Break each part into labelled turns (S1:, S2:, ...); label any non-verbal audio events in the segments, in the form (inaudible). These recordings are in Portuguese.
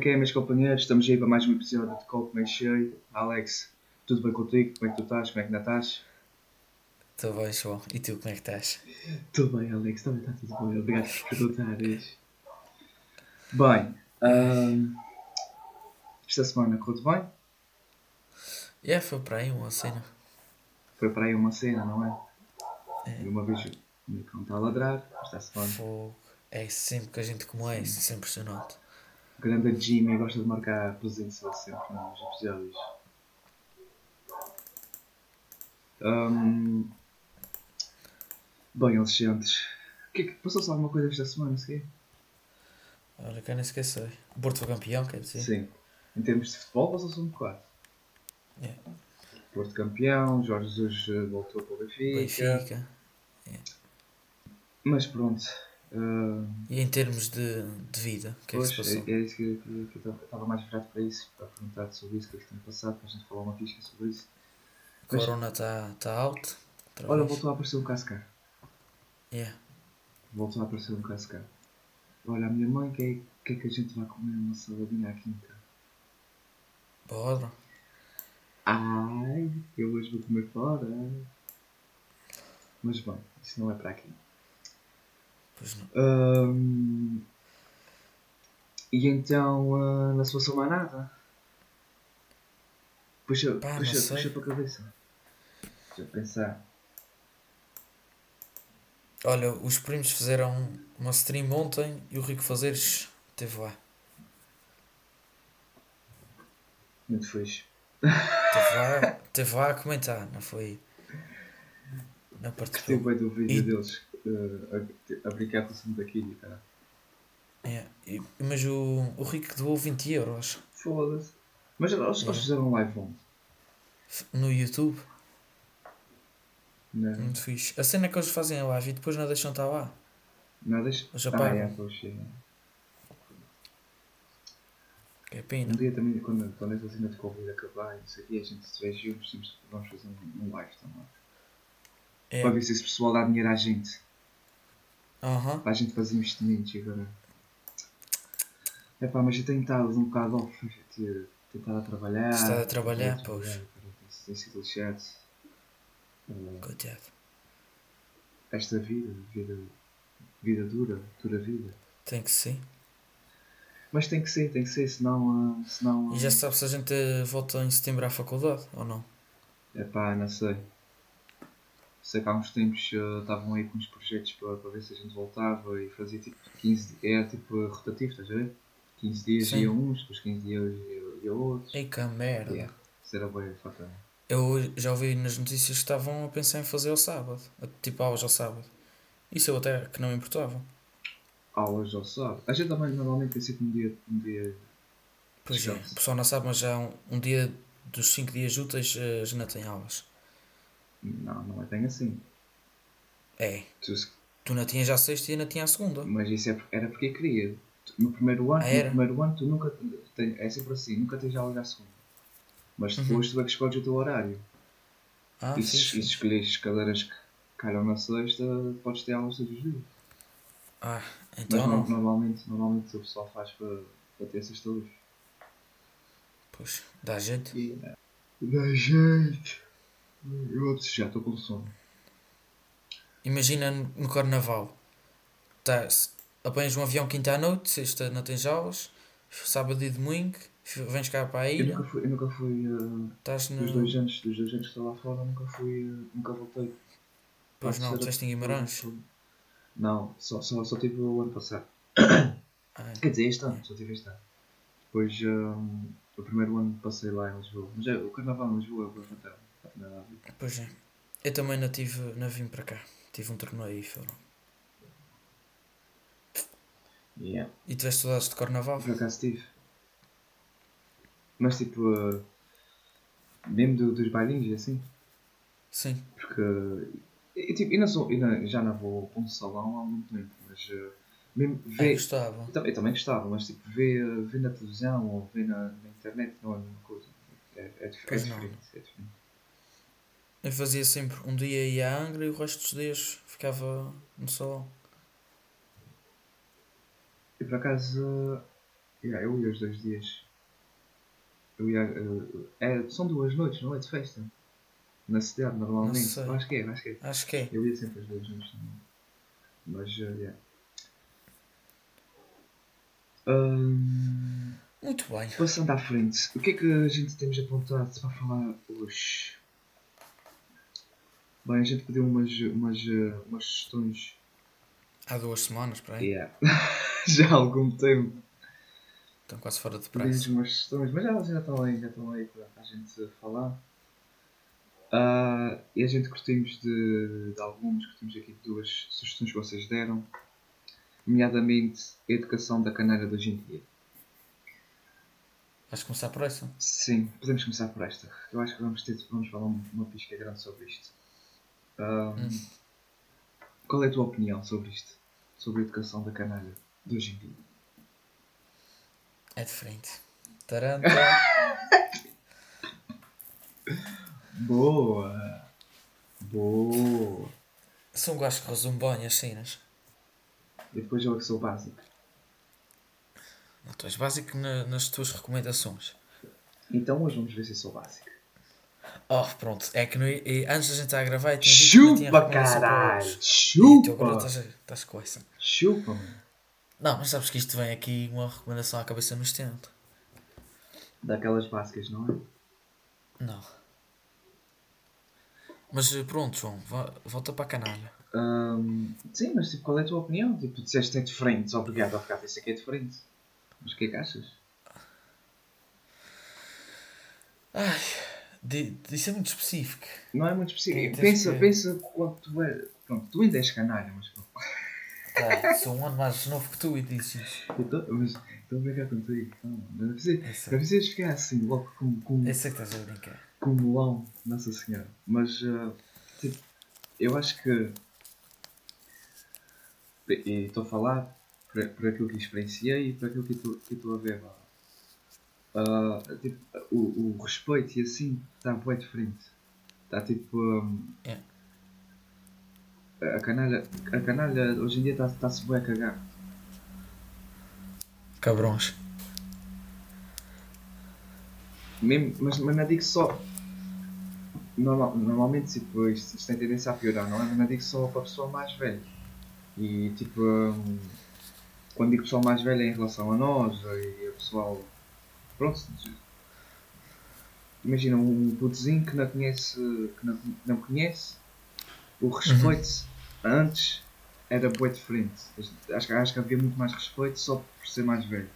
S1: Que é, meus companheiros? Estamos aí para mais um episódio de Copo Meio Cheio. Alex, tudo bem contigo? Como é que tu estás? Como é que ainda estás?
S2: Estou bem, João. E tu, como é que estás?
S1: Tudo bem, Alex. Também está tudo bem. Obrigado por perguntares. Bem, ahm, esta semana correu bem?
S2: É, foi para aí uma cena.
S1: Foi para aí uma cena, não é?
S2: É.
S1: E uma vez o meu cão está a ladrar. Esta semana,
S2: Fogo. É sempre que a gente como é, isso é impressionante.
S1: O grande Jimmy gosta de marcar presença sempre nos episódios. Ahm, Bem, o que é que passou-se alguma coisa esta semana? Se
S2: Olha, que eu nem esqueci. O Porto foi campeão, quer dizer?
S1: Sim. Em termos de futebol, passou-se um bocado.
S2: É.
S1: Porto campeão, Jorge Jesus eh, voltou para o Benfica.
S2: Benfica.
S1: Mas pronto. Ah,
S2: E em termos de, de vida, o que é que
S1: pois,
S2: se passou?
S1: é, é isso que, que- que eu estava mais virado para isso, para perguntar sobre isso, o que é que tem passado, para a gente falar uma ficha sobre isso. mas-
S2: Corona está tá alto. outra
S1: Olha, voltou a aparecer um cascar.
S2: Yeah.
S1: Voltou a aparecer um cascar. Olha, a minha mãe quer, quer que a gente vá comer uma saladinha à quinta.
S2: Bora.
S1: Ai, eu hoje vou comer fora. Mas bem, isso não é para aqui.
S2: Não.
S1: Ahm, e então, na sua semana nada? Puxa,
S2: Pá, não
S1: puxa, puxa para a cabeça. Deixa eu pensar.
S2: Olha, os primos fizeram uma stream ontem e o Rico Fazeres esteve lá.
S1: Muito fixe.
S2: Esteve lá, (laughs) esteve lá a comentar, não foi? Não
S1: Gostei
S2: participou.
S1: bem do vídeo
S2: E-
S1: deles a, a com o sumo daquilo, cara.
S2: É, Mas o, o Rico doou 20 euros
S1: Foda-se. Mas eles, eles
S2: Yeah.
S1: fizeram um live onde?
S2: no YouTube.
S1: Não,
S2: Muito fixe. A cena é que eles fazem a live e depois não deixam estar lá.
S1: não deixa?
S2: Eles
S1: Ah,
S2: apagam.
S1: é, pois, é.
S2: Que é
S1: Um
S2: pena.
S1: dia também, quando, quando essa cena de Covid acabar, e não sei o quê, a gente se vê juntos, vamos fazer um, um live também.
S2: É.
S1: Para ver se esse pessoal dá dinheiro à gente.
S2: Aham.
S1: Para a gente fazer investimentos agora. É pá, mas eu tenho estado um bocado off. Tenho estado a trabalhar.
S2: Está a trabalhar, pois.
S1: Tem sido lixado. Eh,
S2: Coitado.
S1: Esta vida, vida, vida dura, dura vida.
S2: Tem que ser.
S1: Mas tem que ser, tem que ser, senão. ah, senão
S2: E já se sabe se a gente volta em setembro à faculdade ou não.
S1: É pá, não sei. Sei que há uns tempos ah, estavam aí com uns projetos para, para ver se a gente voltava e fazia tipo 15 dias. Era tipo rotativo, estás a ver? 15 dias
S2: Sim.
S1: ia uns, depois 15 dias ia, ia outros.
S2: Ei, que merda.
S1: Yeah. Isso era bem fatal.
S2: Eu já ouvi nas notícias que estavam a pensar em fazer ao sábado. Tipo aulas ao sábado. Isso eu até que não importava.
S1: Aulas ao sábado. A gente também normalmente tem sempre um dia. Um dia
S2: Pois é, o pessoal não sabe, mas já um, um dia dos 5 dias úteis eh, já não tem aulas.
S1: Não, não é bem assim.
S2: É,
S1: Tu
S2: tu não tinhas já a sexta e ainda tinha a segunda.
S1: mas isso é, era porque queria. No primeiro ano,
S2: Ah,
S1: no primeiro ano tu nunca. é sempre assim, nunca tens aulas à segunda. Mas depois tu é que escolhes o teu horário.
S2: Ah,
S1: e se, e se escolheres as cadeiras que calham na sexta, podes ter aulas todos os dias.
S2: Ah,
S1: Mas
S2: então
S1: no-
S2: não.
S1: normalmente, normalmente o pessoal faz para, para ter essas luz.
S2: Pois, dá jeito.
S1: E dá jeito. Eu já estou com sono.
S2: Imagina no, no carnaval. Tá, apanhas um avião quinta à noite, sexta não tens aulas, sábado e domingo, vens cá para a
S1: Eu
S2: ilha,
S1: nunca fui, eu nunca fui uh,
S2: estás
S1: dos
S2: no.
S1: dois anos, dos dois anos que estou lá fora, nunca fui, uh, nunca voltei.
S2: Pois não, estiveste em Guimarães.
S1: Não, só, só, só tive o ano passado.
S2: Ah,
S1: Quer dizer, este ano, só tive este ano. Depois, um, o primeiro ano passei lá em Lisboa. Mas é, o carnaval em Lisboa é o Natal. Não tem nada a ver.
S2: pois é. Eu também não tive, não vim para cá. Tive um torneio e foram.
S1: Yeah.
S2: E tiveste saudades de carnaval?
S1: Por acaso tive. Mas tipo, uh, mesmo do- dos bailinhos e assim.
S2: Sim.
S1: Porque eu, tipo, eu não sou, eu não- já não vou para um salão há algum tempo, mas uh, mesmo
S2: Eu
S1: ver.
S2: gostava.
S1: Eu, eu também gostava, mas tipo, ver, ver na televisão ou ver na, na internet não é a mesma coisa. É, é, é diferente. É diferente.
S2: Eu fazia sempre um dia ia a Angra e o resto dos dias ficava no salão.
S1: E por acaso, uh, Yeah, eu ia os dois dias. Eu ia. eh, é, são duas noites, não é? De festa. Na cidade, normalmente. acho que é, acho que é.
S2: Acho que é.
S1: Eu ia sempre as duas noites também. Mas, eh, yeah. Hum,
S2: Muito bem.
S1: passando à frente, o que é que a gente temos apontado para falar hoje? Bem, a gente pediu umas, umas, eh, umas sugestões
S2: Há duas semanas, para aí.
S1: Yeah. (laughs) já há algum tempo.
S2: Estão quase fora de
S1: Pedimos
S2: prazo.
S1: umas sugestões, mas já, já estão aí, já estão aí para a gente falar. Ah, e a gente curtimos de, de alguns, curtimos aqui de duas sugestões que vocês deram, nomeadamente a educação da caneira de hoje em dia.
S2: Vais começar por essa?
S1: Sim, podemos começar por esta. Eu acho que vamos, ter, vamos falar um- uma pisca grande sobre isto. Ah, Qual é a tua opinião sobre isto? Sobre a educação da caneira de hoje em dia?
S2: É diferente. Taranta. (laughs)
S1: Boa! Boa!
S2: Sou um gajo que resume bem as cenas.
S1: E depois eu é que sou básico.
S2: Não, tu és básico na- nas tuas recomendações.
S1: Então hoje vamos ver se eu sou básico.
S2: Oh, pronto. É que no, e antes da gente estar a gravar, eu tinha que não
S1: Chupa, caralho!
S2: hoje. E tu agora
S1: Chupa!
S2: estás, a- estás com essa.
S1: Chupa, mano.
S2: Não, mas sabes que isto vem aqui uma recomendação à cabeça no instinto.
S1: Daquelas básicas, não é?
S2: Não. Mas eh, pronto, João, volta para a canalha.
S1: Sim, mas tipo, qual é a tua opinião? Tipo, disseste que é diferente. Obrigado, obrigado. Isso aqui é diferente. Mas o que é que achas?
S2: Ai, de, de- isso é muito específico.
S1: Não é muito específico. Pensa,
S2: que-
S1: pensa quanto tu é. Pronto, tu ainda és canalha, mas pronto.
S2: Tá, sou um ano mais novo que tu e dizes
S1: estou a brincar contigo. Não, precisas, ficar assim, logo com, com,
S2: Eu sei que estás a brincar.
S1: com um melão, Nossa Senhora. Mas, ah, tipo, eu acho que. Estou a falar por, por aquilo que experienciei e por aquilo que estou- que estou a ver lá. Ah, tipo, o, o respeito e assim está bem diferente. Está tipo. hum,
S2: É.
S1: a, canalha, a canalha hoje em dia está- está-se bem a cagar.
S2: Cabrões.
S1: Mesmo, mas, mas não digo só. Normal, normalmente tipo, isto, isto tem tendência a piorar, não é? Mas não digo só para a pessoa mais velha. E tipo, hum, quando digo pessoal mais velha é em relação a nós e a pessoal. Pronto. Imagina um putozinho que não conhece. que não, não conhece. O respeito antes era bem diferente. Acho, que- acho que havia muito mais respeito só por ser mais velho.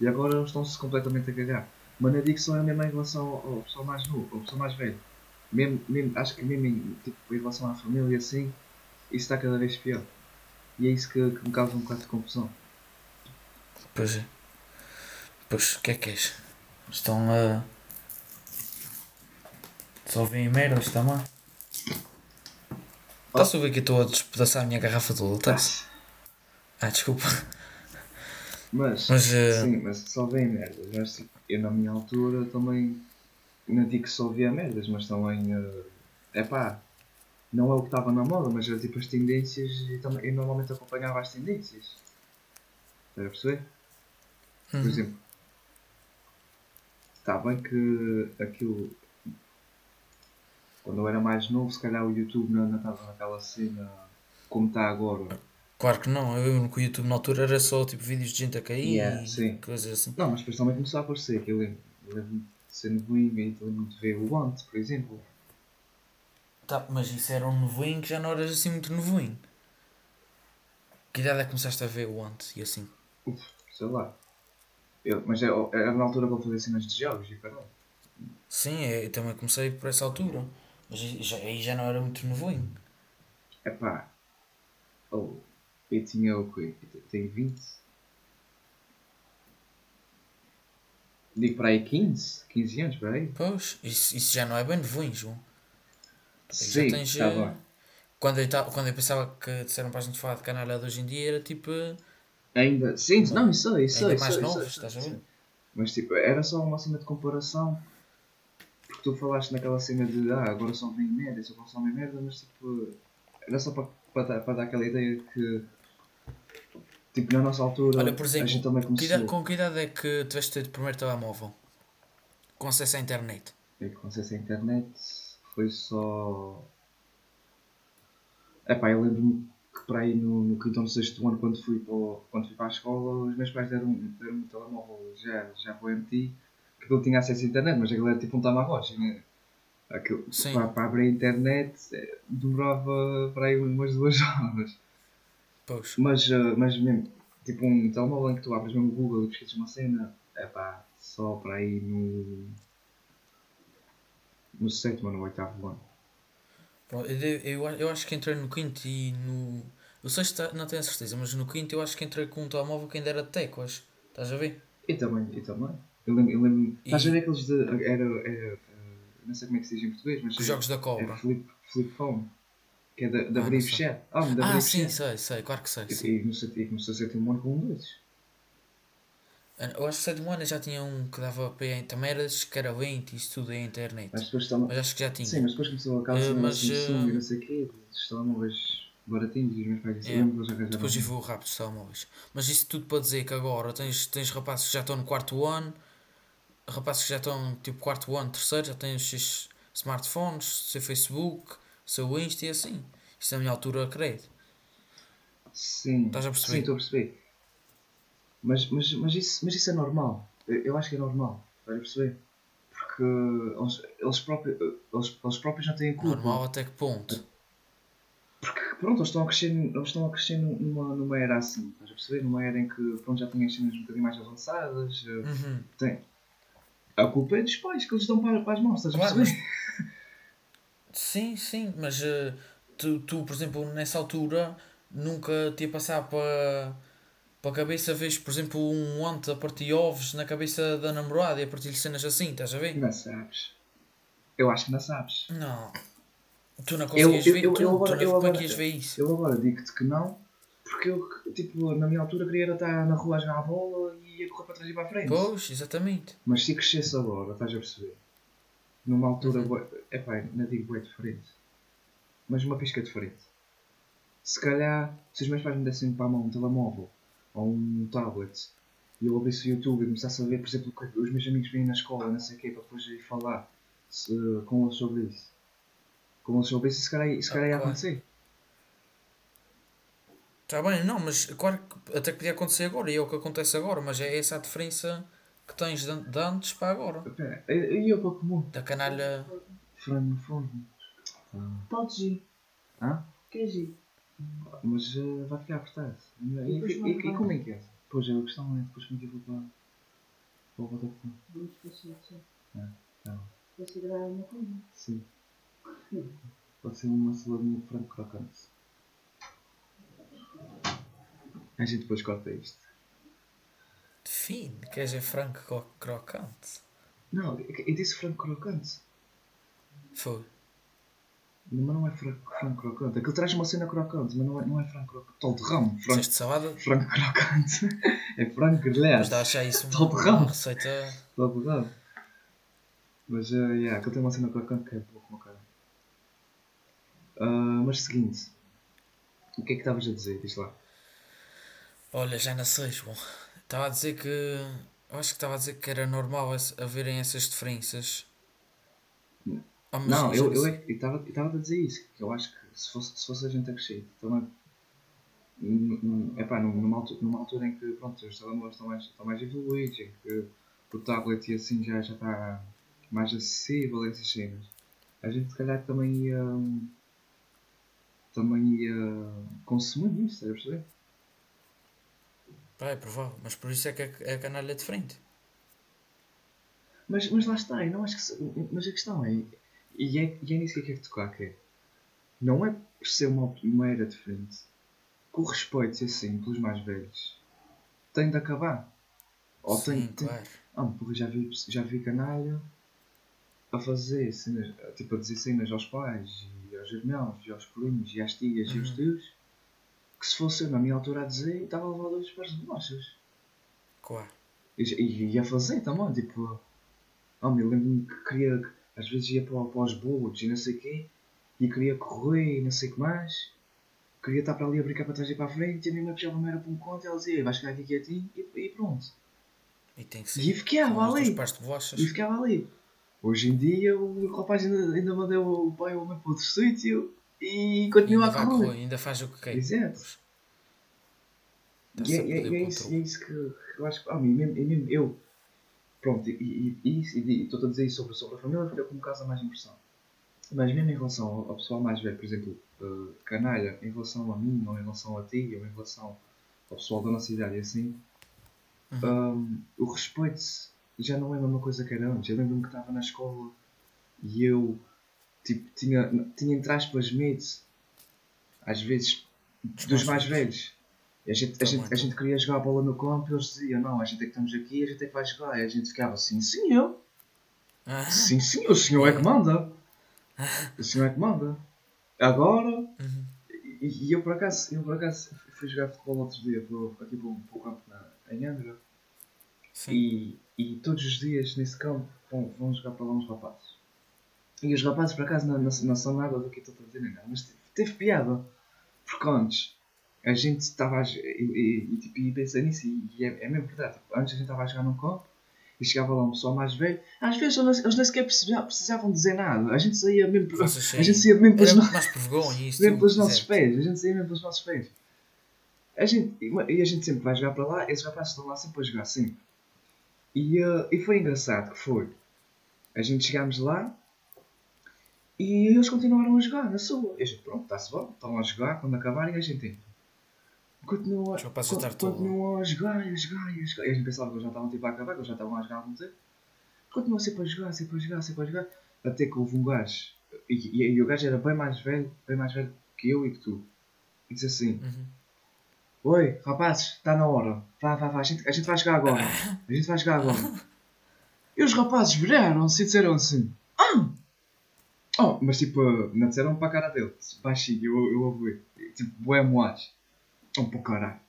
S1: E agora eles estão-se completamente a cagar. Mas digo só é mesmo em relação ao, ao pessoal mais novo, ao pessoal mais velho. Mesmo, mesmo, acho que mesmo em, tipo, em relação à família e assim, isso está cada vez pior. E é isso que, que me causa um bocado de confusão.
S2: Pois é. Pois, o que é que és? Estão a. Só vêm merdas também. Estás a ver que eu estou a despedaçar a minha garrafa toda, estás? Ah, desculpa.
S1: Mas,
S2: Mas, eh,
S1: sim, mas só vem merdas. Mas, eu na minha altura também não digo que só via merdas, mas também é pá, não é o que estava na moda, mas era tipo as tendências e também, eu normalmente acompanhava as tendências. Estás a perceber? Por
S2: Uhum.
S1: exemplo, está bem que aquilo. Quando eu era mais novo, se calhar o YouTube não não estava naquela cena como está agora.
S2: Claro que não, eu lembro que o YouTube na altura era só tipo vídeos de gente a cair
S1: Yeah,
S2: e
S1: sim.
S2: coisas assim.
S1: Não, mas depois também começou a aparecer, que eu lembro. Eu lembro de ser novinho e lembro de ver o Want, por exemplo.
S2: Tá, mas isso era um nevoinho que já não eras assim muito nevoinho. Que idade é que começaste a ver o antes e assim?
S1: Uf, sei lá. Eu, mas era, na altura que eu fazia cenas de jogos e caralho.
S2: Sim, é, eu também comecei por essa altura. Mas aí já, aí já não era muito nevoinho.
S1: Epá. Oh, eu tinha o quê? Tenho 20. Digo para aí 15? 15 anos, para aí?
S2: Pois, isso, isso já não é bem nevoinho, João.
S1: Sim,
S2: já tens.
S1: tá
S2: eh,
S1: bem.
S2: quando, eu quando eu pensava que disseram para a gente falar de canalha de hoje em dia, era tipo.
S1: Ainda, sim, não, isso sei, isso sei,
S2: Ainda
S1: isso
S2: mais
S1: sei,
S2: estás a ver?
S1: Mas tipo, era só uma cena de comparação. Porque tu falaste naquela cena de ah, agora só vem merda, só consomem merda, mas tipo, era só para, para, dar, para dar aquela ideia que Tipo, na nossa altura,
S2: Olha, por
S1: a
S2: exemplo,
S1: gente também começou.
S2: com que idade é que tiveste o primeiro telemóvel? Com acesso à internet?
S1: E com acesso à internet foi só. Epá, eu lembro-me para aí no, no quinto ou no sexto ano, quando fui, para, o- quando fui para a escola, os meus pais deram, deram um telemóvel já, já para o MT, que aquilo tinha acesso à internet, mas aquilo era tipo um Tamagotchi, né? Aquilo, para, para abrir a internet eh, demorava para aí umas duas (laughs) horas. Mas, eh, mas mesmo, tipo um telemóvel em que tu abres mesmo o Google e pesquisas uma cena, epá, só para aí no. no sétimo ou no oitavo ano.
S2: Eu, eu, eu acho que entrei no quinto e no. O sexto não tenho a certeza, mas no quinto eu acho que entrei com um telemóvel que ainda era de teclas. Estás a ver?
S1: E também, e também. Eu lembro, eu lembro
S2: E-
S1: estás a ver aqueles de. Era, era, eh, não sei como é que se diz em português, mas.
S2: Os
S1: é-
S2: jogos da
S1: É
S2: cobra.
S1: flip, flip phone. Que é da, da
S2: Ah,
S1: fechar. Ah, da
S2: Ah, sim, sei, sei, claro que sei.
S1: E, e e comecei a ser um ano com um desses.
S2: Eu acho que sétimo ano já tinha um que dava para. ir- Também era desses que era lento e isso tudo em internet.
S1: Mas depois também.
S2: Mas acho que já tinha.
S1: Sim, mas depois começou a
S2: Eh,
S1: uh,
S2: mas,
S1: Samsung
S2: eh,
S1: e não sei o quê, dos telemóveis baratinhos e os meus pais disseram
S2: É,
S1: lembro que eles arranjaram
S2: Depois evoluiu rápido os telemóveis. Mas isso tudo para dizer que agora tens, tens rapazes que já estão no quarto ano, rapazes que já estão tipo quarto ano, terceiro, já têm os seus smartphones, seu Facebook, seu Insta e assim. Isso na minha altura, creio.
S1: Sim,
S2: Estás a perceber?
S1: sim, estou a perceber. Mas, mas, mas, isso, mas isso é normal. Eu, eu acho que é normal. Estás a perceber? Porque eles, eles, próprios, eles, eles próprios não têm culpa.
S2: Normal até que ponto?
S1: Porque pronto, eles estão a crescer, eles estão a crescer numa, numa era assim. Estás a perceber? Numa era em que pronto, já têm as cenas um bocadinho mais avançadas. eh,
S2: Uhum.
S1: Tem. A culpa é dos pais que eles dão para, para as mãos, estás a perceber?
S2: Sim, sim, mas eh, tu, tu, por exemplo, nessa altura nunca te ia passar para para a cabeça, vês, por exemplo, um ontem a partir ovos na cabeça da namorada e a partir de cenas assim, estás a ver?
S1: Não sabes. Eu acho que não sabes.
S2: Não. Tu não conseguias
S1: eu-
S2: ver,
S1: eu-
S2: tu,
S1: eu
S2: tu
S1: agora-
S2: não-
S1: eu
S2: como é
S1: agora-
S2: que ias ver isso?
S1: Eu agora digo-te que não, porque eu, tipo, na minha altura queria estar na rua a jogar a bola e ia correr para trás e para a frente.
S2: Pois, exatamente.
S1: Mas se crescesse agora, estás a perceber? Numa altura, bué- epá, não digo bem diferente, mas uma pisca diferente. Se calhar, se os meus pais me dessem para a mão um telemóvel ou um tablet e eu abrisse o YouTube e começasse a ver, por exemplo, o que os meus amigos vêm na escola, não sei o quê, para depois ir falar se- com eles sobre isso. Com eles sobre isso, se calhar, se calhar ia
S2: Ah, claro.
S1: acontecer.
S2: Está bem, não, mas claro que até que podia acontecer agora e é o que acontece agora, mas é essa a diferença que tens de, de antes para agora.
S1: E eu para comum?
S2: Da canalha.
S1: Frango no. Ah.
S3: Podes ir.
S1: Hã?
S3: Queres ir?
S1: Mas eh, vai ficar apertado. E, e, e,
S3: não
S1: e como é que é? Pois é, a questão é depois como é que eu vou para, para o Vodafone.
S3: Vamos passar só.
S1: Tá.
S3: Vai ser gravar uma coisa.
S1: Sim. Pode ser uma saladinha de frango crocante. A gente depois corta isto.
S2: Fim, queres é frango cro- crocante?
S1: Não, eu eu disse frango crocante.
S2: Foi.
S1: Mas não é frango, frango crocante. Aquilo traz uma cena crocante, mas não é, não é frango crocante. Tol de ramo. Frango,
S2: Disseste salada?
S1: frango crocante. (laughs) é frango grelhado.
S2: Mas dá achar isso
S1: Tal de
S2: uma,
S1: ramo.
S2: uma receita.
S1: Tol de ramo. Mas, uh, yeah, aquilo tem uma cena crocante que é pouco uma cara. Ah, mas seguinte. O que é que estavas a dizer? Diz lá.
S2: Olha, já não sei, João. Estava a dizer que. Eu acho que estava a dizer que era normal haverem essas diferenças. Ah, mas
S1: Não, eu estava eu estava eu estava a dizer isso. Que eu acho que se fosse, se fosse a gente a crescer, também. num- Epá, num- numa, altura, numa altura em que pronto, os telemóveis estão mais, estão mais evoluídos, em que o tablet e assim já, já está mais acessível, essas cenas. A gente se calhar também ia. também ia consumir isso, estás a perceber?
S2: Pá, é provável, mas por isso é que a, a canalha é diferente.
S1: Mas, mas lá está, eu não acho que. Mas a questão é. E é, e é nisso que eu quero tocar, que é. Não é por ser uma, uma era diferente que o respeito, assim, pelos mais velhos tem de acabar. Ou tem,
S2: Sim,
S1: tem,
S2: claro.
S1: Ah, porra, já vi, já vi canalha a fazer cenas, tipo a dizer cenas aos pais, e aos irmãos, e aos primos, e às tias e aos
S2: Uhum.
S1: tios, que se fosse eu na minha altura a dizer, estava a levar dois pares de bolachas.
S2: Claro.
S1: E, e ia fazer também, tipo. Ah, me lembro-me que queria. Às vezes ia para, para os bolos e não sei o quê, e queria correr e não sei o que mais. queria estar para ali a brincar para trás e para a frente, e a minha mãe puxava-me era para um conto e ela dizia, vais ficar aqui quietinho e, e pronto.
S2: E tem que ser.
S1: E ficava ali. E ficava ali. Hoje em dia o rapaz ainda, ainda mandou o pai ou a mãe para outro sítio e continua
S2: ainda
S1: a correr.
S2: correr, ainda faz o que quer.
S1: Exato. E é, é- é isso, é isso que, eu acho que. Ah, mesmo, e mesmo eu. Pronto, e, e, e estou a dizer isso sobre, sobre a família porque é o que me causa mais impressão. Mas mesmo em relação ao, ao pessoal mais velho, por exemplo, uh, canalha, em relação a mim, ou em relação a ti, ou em relação ao pessoal da nossa idade e assim,
S2: Uhum.
S1: um, o respeito já não é a mesma coisa que era antes. Eu lembro-me que estava na escola e eu tipo, tinha, tinha entre aspas medo, às vezes, dos mais velhos. A gente, a,
S2: Também,
S1: gente, a
S2: também.
S1: gente queria jogar a bola no campo e eles diziam: Não, a gente é que estamos aqui, a gente é que vai jogar. E a gente ficava assim: Senhor,
S2: Ah,
S1: sim, senhor, o senhor é que manda. O senhor é que manda. Agora.
S2: uhum.
S1: E, e eu por acaso, eu por acaso fui jogar futebol outro dia para, aqui para, o- campo na, em Angra.
S2: Sim.
S1: E, e todos os dias nesse campo vão, vão jogar para lá uns rapazes. E os rapazes, por acaso, não, não, não são nada do que eu estou a dizer, nada, mas teve, teve piada. Porque antes a gente estava a. E, e, tipo, e pensei nisso, e, é, é mesmo verdade. Tipo, antes a gente estava a jogar num campo e chegava lá um pessoal mais velho. Às vezes eles, eles nem sequer precisavam dizer nada. A gente saía mesmo. por- A gente saía mesmo pelos (laughs) mesmo pelos nossos pés, a gente saía mesmo pelos nossos pés. A gente, e a gente sempre vai jogar para lá, esses rapazes estão lá sempre a jogar, sempre. E, eh, e foi engraçado que foi. A gente chegámos lá e eles continuaram a jogar na sua. E a gente, pronto, está-se bom, estão a jogar, quando acabarem a gente entra. Continua,
S2: Os rapazes
S1: con-
S2: a estar todo-
S1: continuam a jogar, a jogar, a jogar. E a gente pensava que eles já estavam tipo a acabar, que eles já estavam a jogar há algum tempo. Continuam sempre a jogar, sempre a jogar, sempre a jogar. Até que houve um gajo, e, e, e o gajo era bem mais velho, bem mais velho que eu e que tu. E disse assim:
S2: Uhum.
S1: Oi, rapazes, está na hora. Vá, vá, vá, a gente, a gente vai jogar agora. A gente vai jogar agora. E os rapazes viraram-se e disseram assim: Ah! Oh, mas tipo, não disseram para a cara dele, baixinho, eu, eu ouvi. Tipo, bué moás. Vão para o caralho.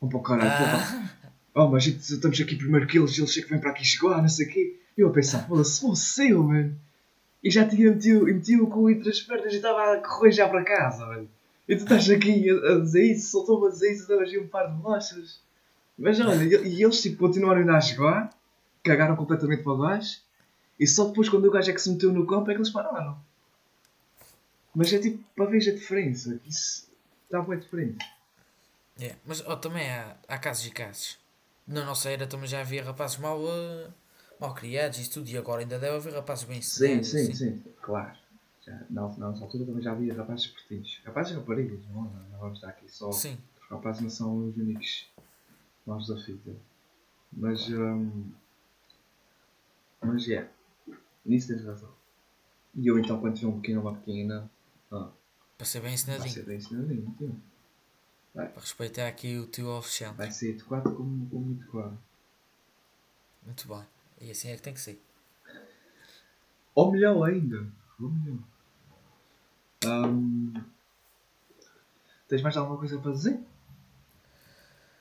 S1: Vão para o caralho. porra.
S2: Ah,
S1: Oh, mas gente, estamos aqui primeiro que eles, eles é que vêm para aqui jogar, não sei o quê. E eu a pensar, foda-se, você, mano. E já tinha metido, metido o cu entre as pernas e estava a correr já para casa, mano. E tu estás aqui a, dizer isso, soltou-me a dizer isso, dava um par de bolachas. Mas olha, e, eles tipo, continuaram ainda a jogar, cagaram completamente para baixo, e só depois quando o gajo é que se meteu no campo é que eles pararam. Mas é tipo, para ver a diferença, que isso está bem diferente.
S2: É. Mas oh, também há, há casos e casos. Na nossa era também já havia rapazes mal, eh, mal criados e tudo, e agora ainda deve haver rapazes bem
S1: Sim, sim,
S2: assim.
S1: sim, claro. Já, na, na nossa altura também já havia rapazes espertinhos. Rapazes e raparigas, não, não, não vamos estar aqui só.
S2: Sim.
S1: Os rapazes não são os únicos maus da fita. Mas. hum, mas é. Nisso tens razão. E eu então quando tiver um pequeno ou uma pequena. Ah,
S2: Para ser bem ensinadinho.
S1: ser bem ensinadinho. Tio.
S2: Para respeitar aqui o teu oficial.
S1: Vai ser de 4 como, como muito claro.
S2: Muito bem. E assim é que tem que ser.
S1: Ou melhor ainda. Ou melhor. Hum, tens mais alguma coisa para dizer?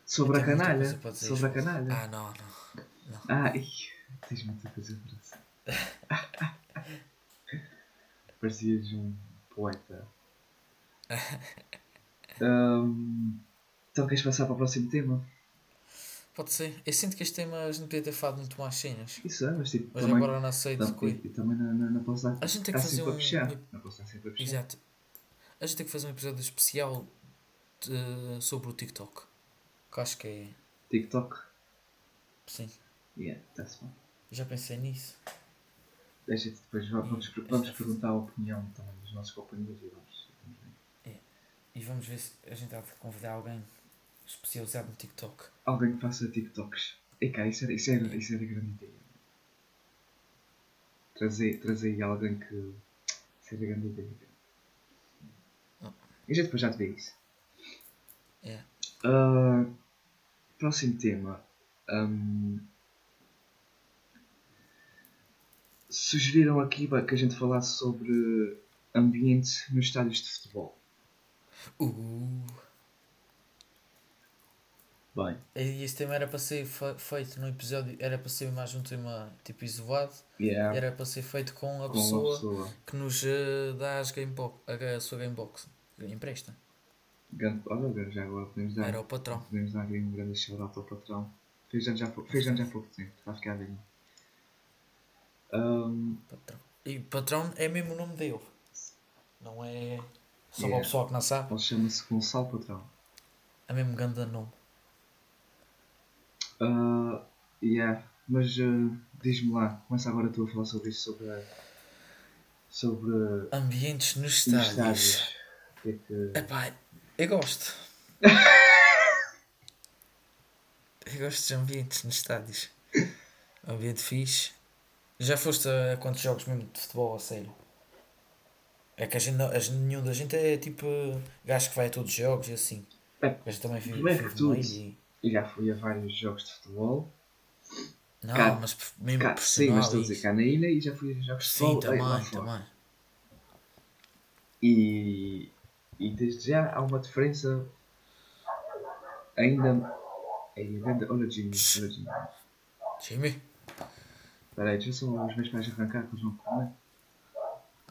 S1: Sobre a canalha? Sobre a canalha?
S2: Ah, não, não.
S1: Ah, ih, tens muita coisa para dizer. (laughs) Parecias um poeta. (laughs) Então queres passar para o próximo tema?
S2: Pode ser. Eu sinto que este tema a gente podia ter falado muito mais cenas.
S1: Isso é, mas tipo,
S2: Mas
S1: também,
S2: agora não sei de coisa.
S1: e, também não, não, não posso dar,
S2: A gente tem que fazer um-
S1: Não posso estar sempre a.
S2: Exato. A gente tem que fazer um episódio especial de- sobre o TikTok. Que acho que é.
S1: TikTok?
S2: Sim.
S1: Yeah, está-se bem.
S2: Já pensei nisso.
S1: Deixa depois vamos, vamos perguntar a opinião também dos nossos companheiros e vamos, vamos.
S2: E vamos ver se a gente há de convidar alguém especializado no TikTok.
S1: Alguém que faça TikToks. E cá, isso era, isso era, isso era grande ideia. Trazer, trazer alguém que. Isso era grande ideia.
S2: Não.
S1: E gente depois já te vê isso.
S2: É.
S1: Ah, próximo tema. Ahm, sugeriram aqui que a gente falasse sobre ambiente nos estádios de futebol.
S2: Uh.
S1: Bem,
S2: E este tema era para ser fe- feito no episódio. Era para ser mais um tema tipo isolado.
S1: yeah,
S2: Era para ser feito com a
S1: com
S2: pessoa
S1: pessoa.
S2: que nos eh, dá as gamebox, a, a sua gamebox. Empresta.
S1: Olha, já agora podemos dar,
S2: Era o patrão.
S1: podemos dar um grande shout ao patrão. Fez anos já, fez anos já há pouco tempo, está a ficar velho. Um,
S2: Patrão. E patrão é mesmo o nome dele. Não é só para
S1: Yeah.
S2: o pessoal que não sabe.
S1: ele chama-se Gonçalo Patrão.
S2: É mesmo grande nome.
S1: Uh, yeah, mas uh, diz-me lá, começa agora tu a falar sobre isso, sobre. sobre.
S2: Ambientes nos
S1: os
S2: estádios.
S1: estádios. O que é que.
S2: Epá, eu gosto. (laughs) eu gosto de ambientes nos estádios. Ambiente fixe. Já foste a quantos jogos mesmo de futebol a sério? É que a gente, não- a gente, nenhum da gente é tipo gajo que vai a todos os jogos e assim.
S1: É,
S2: gente também vive,
S1: primeiro que tudo,
S2: e...
S1: Eu já fui a vários jogos de futebol.
S2: Não,
S1: Cá-
S2: mas mesmo
S1: Cá, sim, mas estou a dizer cá na ilha e já fui a jogos de
S2: Sim,
S1: futebol aí lá
S2: também,
S1: fora.
S2: também.
S1: E, e desde já há uma diferença ainda. Grande- olha Jimmy, olha Jimmy.
S2: Jimmy?
S1: Espera aí, deixa só os meus pais arrancar que eles não comem.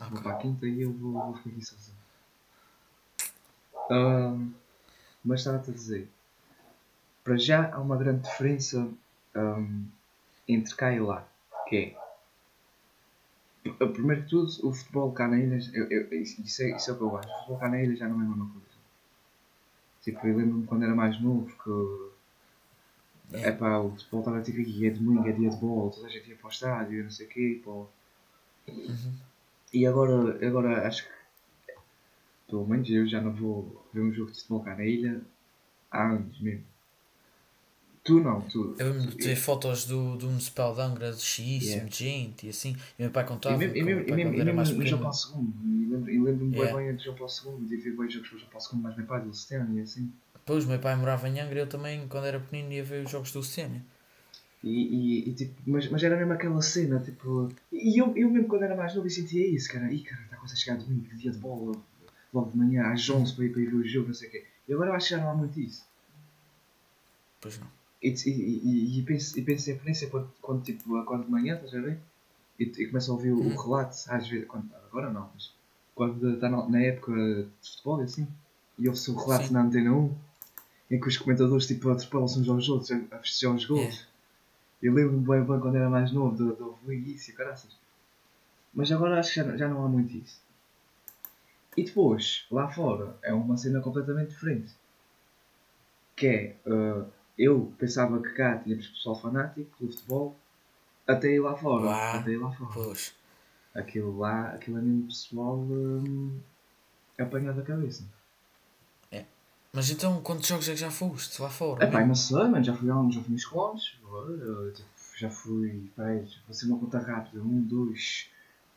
S2: Ah,
S1: Vou para a quinta e eu vou, vou ficar aqui sozinho. Ahm, mas estava-te a dizer, para já há uma grande diferença ahm, entre cá e lá, que é primeiro que tudo, o futebol cá na ilha, eu, eu- isso, é, isso é o que eu acho, o futebol cá na ilha já não é a mesma coisa. Tipo, eu lembro-me quando era mais novo que
S2: É.
S1: pá, o futebol estava tipo aqui, é domingo, é dia de bola, toda a gente ia para o estádio, e não sei o quê.
S2: Uhum.
S1: E agora, agora acho que pelo menos eu já não vou ver um jogo de futebol cá na ilha há anos mesmo. Tu não, tu.
S2: Eu lembro de ver fotos do, do Municipal de Angra de cheíssimo,
S1: Yeah.
S2: de gente e assim. E meu pai
S1: E
S2: contava.
S1: mesmo, e mesmo, e mesmo, e mesmo no
S2: pequeno,
S1: João Paulo II. E lembro- e lembro-me
S2: Yeah.
S1: bem de João Paulo II, de ver bem jogos do João Paulo II, mas meu pai do Luciano e assim.
S2: Depois, meu pai morava em Angra e eu também, quando era pequenino, ia ver os jogos do Sênia.
S1: E, e, e, tipo, mas, mas era mesmo aquela cena, tipo. E eu, eu mesmo quando era mais novo sentia isso, cara. Ih, cara, está quase a chegar domingo, dia de bola, logo de manhã às 11 para ir, para ir ver o jogo, não sei o quê. E agora eu acho que já não há muito isso.
S2: Pois não.
S1: E, e, e, e penso, e penso sempre nisso é quando, quando tipo, acordo de manhã, estás a ver? E, e começo a ouvir o,
S2: Uhum.
S1: o relato, às vezes, quando, agora não, mas quando está na, na época de futebol e assim, e ouve-se o relato
S2: Sim.
S1: na antena 1, em que os comentadores tipo, atropelam-se uns aos outros a, a festejar os gols.
S2: Yeah.
S1: Eu lembro-me bem, bem quando era mais novo de, de ouvir isso e caraças. Mas agora acho que já, já não há muito isso. E depois, lá fora, é uma cena completamente diferente. Que é, eh, eu pensava que cá tínhamos pessoal fanático do futebol, até ir lá fora.
S2: Lá.
S1: Até ir lá fora.
S2: Pois.
S1: Aquilo lá, aquilo é mesmo pessoal hum, apanhado da cabeça.
S2: Mas então, quantos jogos é que já foste lá fora?
S1: É pá, não sei, mano, já fui a uns, já fui quilómetros. eh, tipo, Já fui, peraí, vou ser uma conta rápida. Um, dois,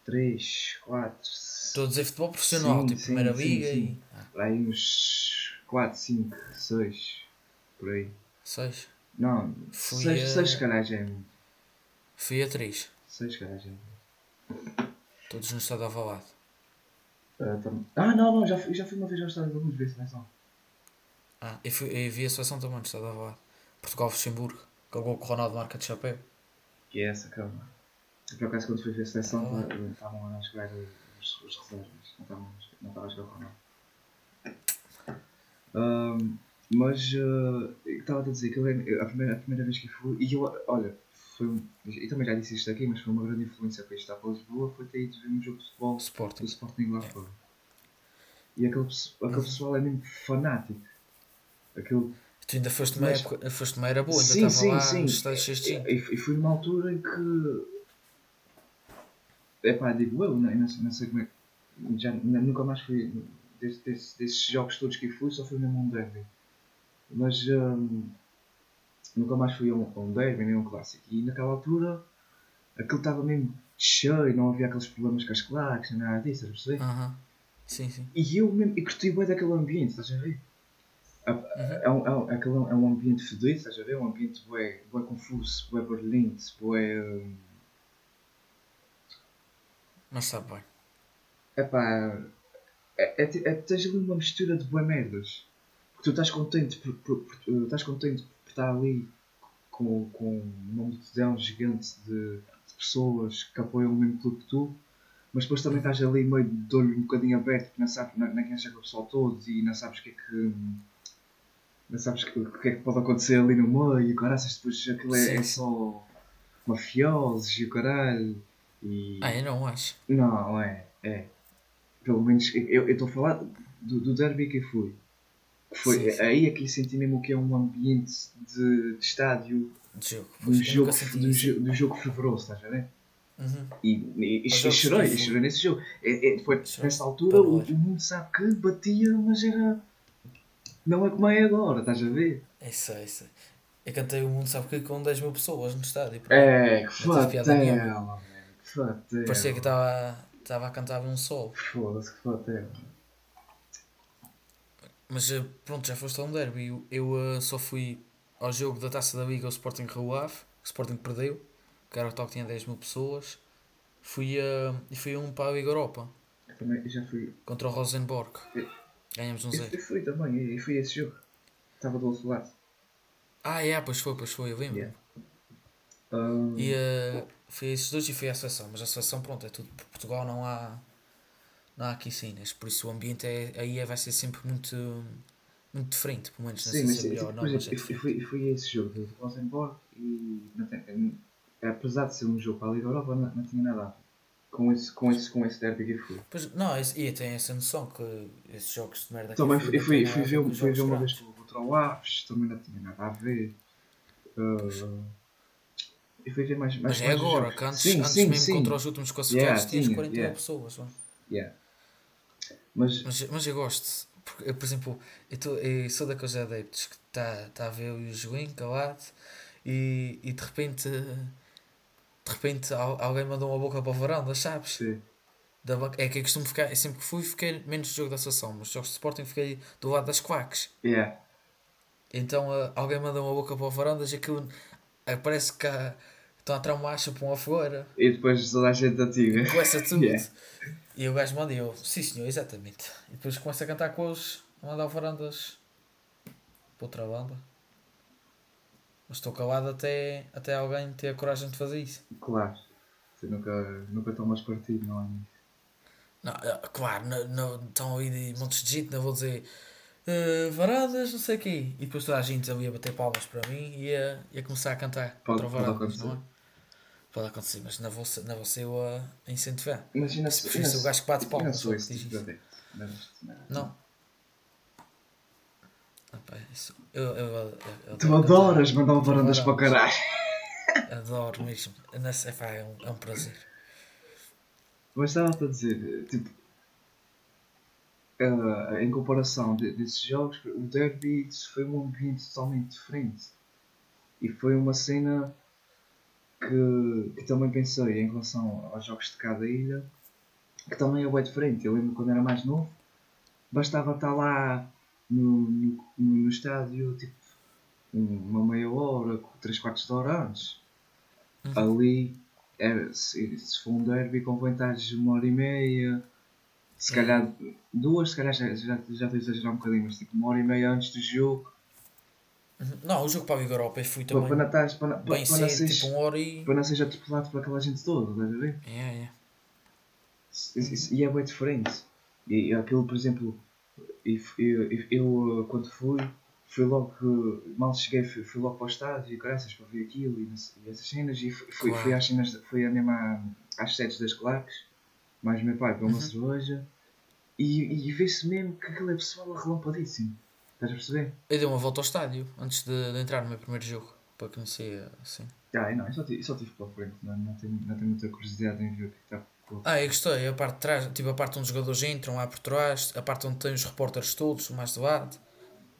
S1: três, quatro.
S2: Estou a dizer futebol profissional,
S1: Sim,
S2: tipo
S1: sim,
S2: Primeira
S1: sim,
S2: Liga
S1: sim.
S2: e. Ah,
S1: aí uns 4, 5, 6. Por aí.
S2: seis.
S1: Não,
S2: Fui
S1: 6
S2: a-
S1: seis, se calhar já é muito.
S2: Fui a três.
S1: 6 se calhar já é muito.
S2: Todos no estado Alvalade.
S1: Ah, tam- ah, não, não, já fui, já fui uma vez ao estádio da Luz ver seleção.
S2: Ah, eu, fui, eu vi a seleção também no estado Alvalade. Portugal-Luxemburgo. Com o gol que o Ronaldo marca de chapéu.
S1: Que é essa, calma. Eu, Por acaso, quando fui ver a seleção,
S2: Ah.
S1: tá- estavam a jogar os, os reservas. Não estava a jogar o Ronaldo. Ahm, mas uh, eu estava a dizer que eu a primeira, a primeira vez que fui, e eu, olha, foi, um- eu também já disse isto aqui, mas foi uma grande influência para estar para Lisboa, foi ter ido ver um jogo de futebol
S2: Sporting.
S1: do Sporting lá fora. E aquele, aquele pessoal é mesmo fanático. Aquele,
S2: Tu ainda foste uma,
S1: Mas-
S2: época, foste uma era boa, ainda
S1: sim,
S2: estava
S1: sim,
S2: lá
S1: sim.
S2: nos.
S1: E, e fui numa altura em que. Epá, digo eu, não, não, sei- não sei como é. Já, nunca mais fui. Desse, desse- desses jogos todos que fui, só fui mesmo um derby. Mas. hum, nunca mais fui a um, a um derby, nem a um clássico. E naquela altura. Aquilo estava mesmo cheio, não havia aqueles problemas com as claques, nem nada disso, estás a perceber?
S2: Aham. Sim, sim.
S1: E eu mesmo. E curti bem daquele ambiente, estás a ver? É, é, um, é, um, aquele é um ambiente fedido, estás a ver? Um ambiente bué, bué confuso, bué barulhento, bué. hum,
S2: Mas sabe bem.
S1: Epá. É, é, é, tens ali uma mistura de bué merdas. Porque tu estás contente por, por, por- tu estás contente por estar ali com, com uma multidão gigante de, de pessoas que apoiam o mesmo clube que tu, mas depois também estás ali meio de olho um bocadinho aberto, porque não sabes, não, não conheces o pessoal todo e não sabes o que é que. Não sabes o que, o que é que pode acontecer ali no meio, e caraças, depois aquilo é, é só mafiosos e o caralho. E...
S2: Ah, eu não acho.
S1: Não, é, é. Pelo menos eu estou a falar do, do derby que fui. Que foi
S2: Sim, sim.
S1: aí é que senti mesmo que é um ambiente de, de estádio
S2: De jogo.
S1: do jogo, do, jo- do jogo fervoroso, estás a ver?
S2: Uhum.
S1: E, e, e, e chorei,
S2: foi.
S1: chorei nesse jogo. É, é, foi, nessa altura o,
S2: Para
S1: o mundo sabe que batia, mas era. Não é como é agora, estás a ver?
S2: Isso, é isso. Eu cantei o mundo, sabe que com 10 mil pessoas no estádio.
S1: É, que fatela. Que fatela.
S2: Parecia que estava estava a cantar um sol.
S1: Foda-se, que fatela.
S2: Mas eh, pronto, já foste a um derby. Eu, eu eh, só fui ao jogo da Taça da Liga, o Sporting Rio Ave. O Sporting perdeu, que era o tal que tinha 10 mil pessoas. Fui, a e fui a um para a Liga Europa,
S1: Eu também eu já fui.
S2: contra o Rosenborg. Ganhamos um zero.
S1: eu fui também, eu, fui a esse jogo. Estava do outro lado.
S2: Ah, é, pois foi, pois foi, eu lembro.
S1: Yeah. Ah,
S2: E eh, fui a esses dois e fui à seleção. Mas a seleção, pronto, é tudo por Portugal, não há, não há aqui cenas. Por isso o ambiente é, aí é, vai ser sempre muito, muito diferente. Pelo menos não
S1: Sim,
S2: sei
S1: mas
S2: se é melhor
S1: por
S2: não, mas é
S1: eu, fui, eu fui a esse jogo do Rosenborg e não tem, apesar de ser um jogo para a Liga Europa, não, não tinha nada a ver com esse, com esse, com esse derby que fui.
S2: Pois, não, esse, e tem essa noção que esses jogos de merda que
S1: Também
S2: eu
S1: fui, fui,
S2: têm
S1: fui,
S2: nada a
S1: ver, fui ver uma vez contra o Aves, também não tinha nada a ver. Ah, eu fui ver mais, mais
S2: Mas é agora, que antes,
S1: Sim,
S2: antes
S1: sim,
S2: mesmo
S1: sim.
S2: contra os últimos classificados
S1: Yeah,
S2: tinhas
S1: tinha,
S2: 40 mil
S1: yeah.
S2: pessoas. mano.
S1: Yeah. Mas,
S2: Mas, mas eu gosto, porque, eu, por exemplo, eu, tô, eu sou daqueles adeptos que está tá a ver o joguinho calado e, e de repente de repente al- alguém mandou uma boca para o varanda, sabes?
S1: sim.
S2: Da banca- é que eu costumo ficar, eu sempre que fui fiquei menos do jogo da seleção, mas jogos de Sporting fiquei do lado das quacks.
S1: Yeah.
S2: Então ah, alguém manda uma boca para o varandas e aquilo ah, parece que ah, estão a tirar uma acha para uma fogueira.
S1: E depois toda a gente antiga.
S2: Começa (laughs) tudo.
S1: Yeah.
S2: E o gajo manda e eu, sim senhor, exatamente. E depois começa a cantar com os. a mandar varandas para outra banda. Mas estou calado até, até alguém ter a coragem de fazer isso.
S1: Claro. Você nunca, nunca tomas partido, não é?
S2: Não, ah, claro, não, não, estão aí montes de gente, não vou dizer "Ah, varandas, não sei o quê. E depois toda a gente ali a bater palmas para mim e ia, ia começar a cantar
S1: Pode-
S2: contra
S1: pode
S2: varandas, não é?
S1: acontecer.
S2: Pode acontecer, mas não vou, não vou ser eu a, incentivar.
S1: Imagina
S2: Se
S1: se
S2: ser o gajo que bate
S1: Eu não
S2: palmas.
S1: sou esse tipo de adepto. Não.
S2: Não. Eu, eu, eu, eu
S1: Tu adoras mandar
S2: contra
S1: varandas para o caralho.
S2: Adoro mesmo. Nessa, epá, é, um, é um prazer.
S1: Mas estava-te a dizer, tipo, ah, em comparação de- desses jogos, o Derby foi um ambiente totalmente diferente. E foi uma cena que, que também pensei em relação aos jogos de cada ilha, que também é bem diferente. Eu lembro quando era mais novo, bastava estar lá no, no, no estádio, tipo, uma meia hora, três quartos de hora antes.
S2: Uhum.
S1: Ali, era, se, se for um derby vantagens de uma hora e meia, se
S2: É.
S1: calhar duas, se calhar já, já, já estou a exagerar um bocadinho, mas tipo uma hora e meia antes do jogo,
S2: Uhum. Não, o jogo para a Liga Europa eu fui
S1: para,
S2: também
S1: para, para, não-
S2: bem
S1: para,
S2: cedo,
S1: seres,
S2: tipo uma hora e.
S1: para não seres atropelado por aquela gente toda, estás a ver?
S2: É, é.
S1: E é bem diferente. E aquilo, por exemplo, eu, eu, eu, eu, quando fui, fui logo mal cheguei, fui, fui logo para o estádio e graças para ver aquilo e, e essas cenas e fui,
S2: Claro.
S1: fui às cenas, fui a mesmo à- às das claques, mais meu pai para uma
S2: Uhum.
S1: cerveja e, e vê-se mesmo que aquilo é pessoal arrelampadíssimo. Estás a perceber?
S2: Eu dei uma volta ao estádio antes de, de entrar no meu primeiro jogo. Para conhecer assim.
S1: Ah, eu não, eu só tive, eu só tive pela frente, não, não, tenho, não tenho muita curiosidade em ver o que está por
S2: Ah, eu gostei. A parte de trás, tipo a parte onde os jogadores entram lá por trás, a parte onde tem os repórteres todos, o mais de lado.
S1: E